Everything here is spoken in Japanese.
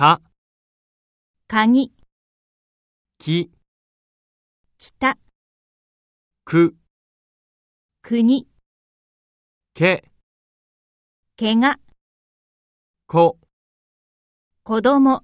か、鍵、き、北、く、国、け、怪我、こ、子供、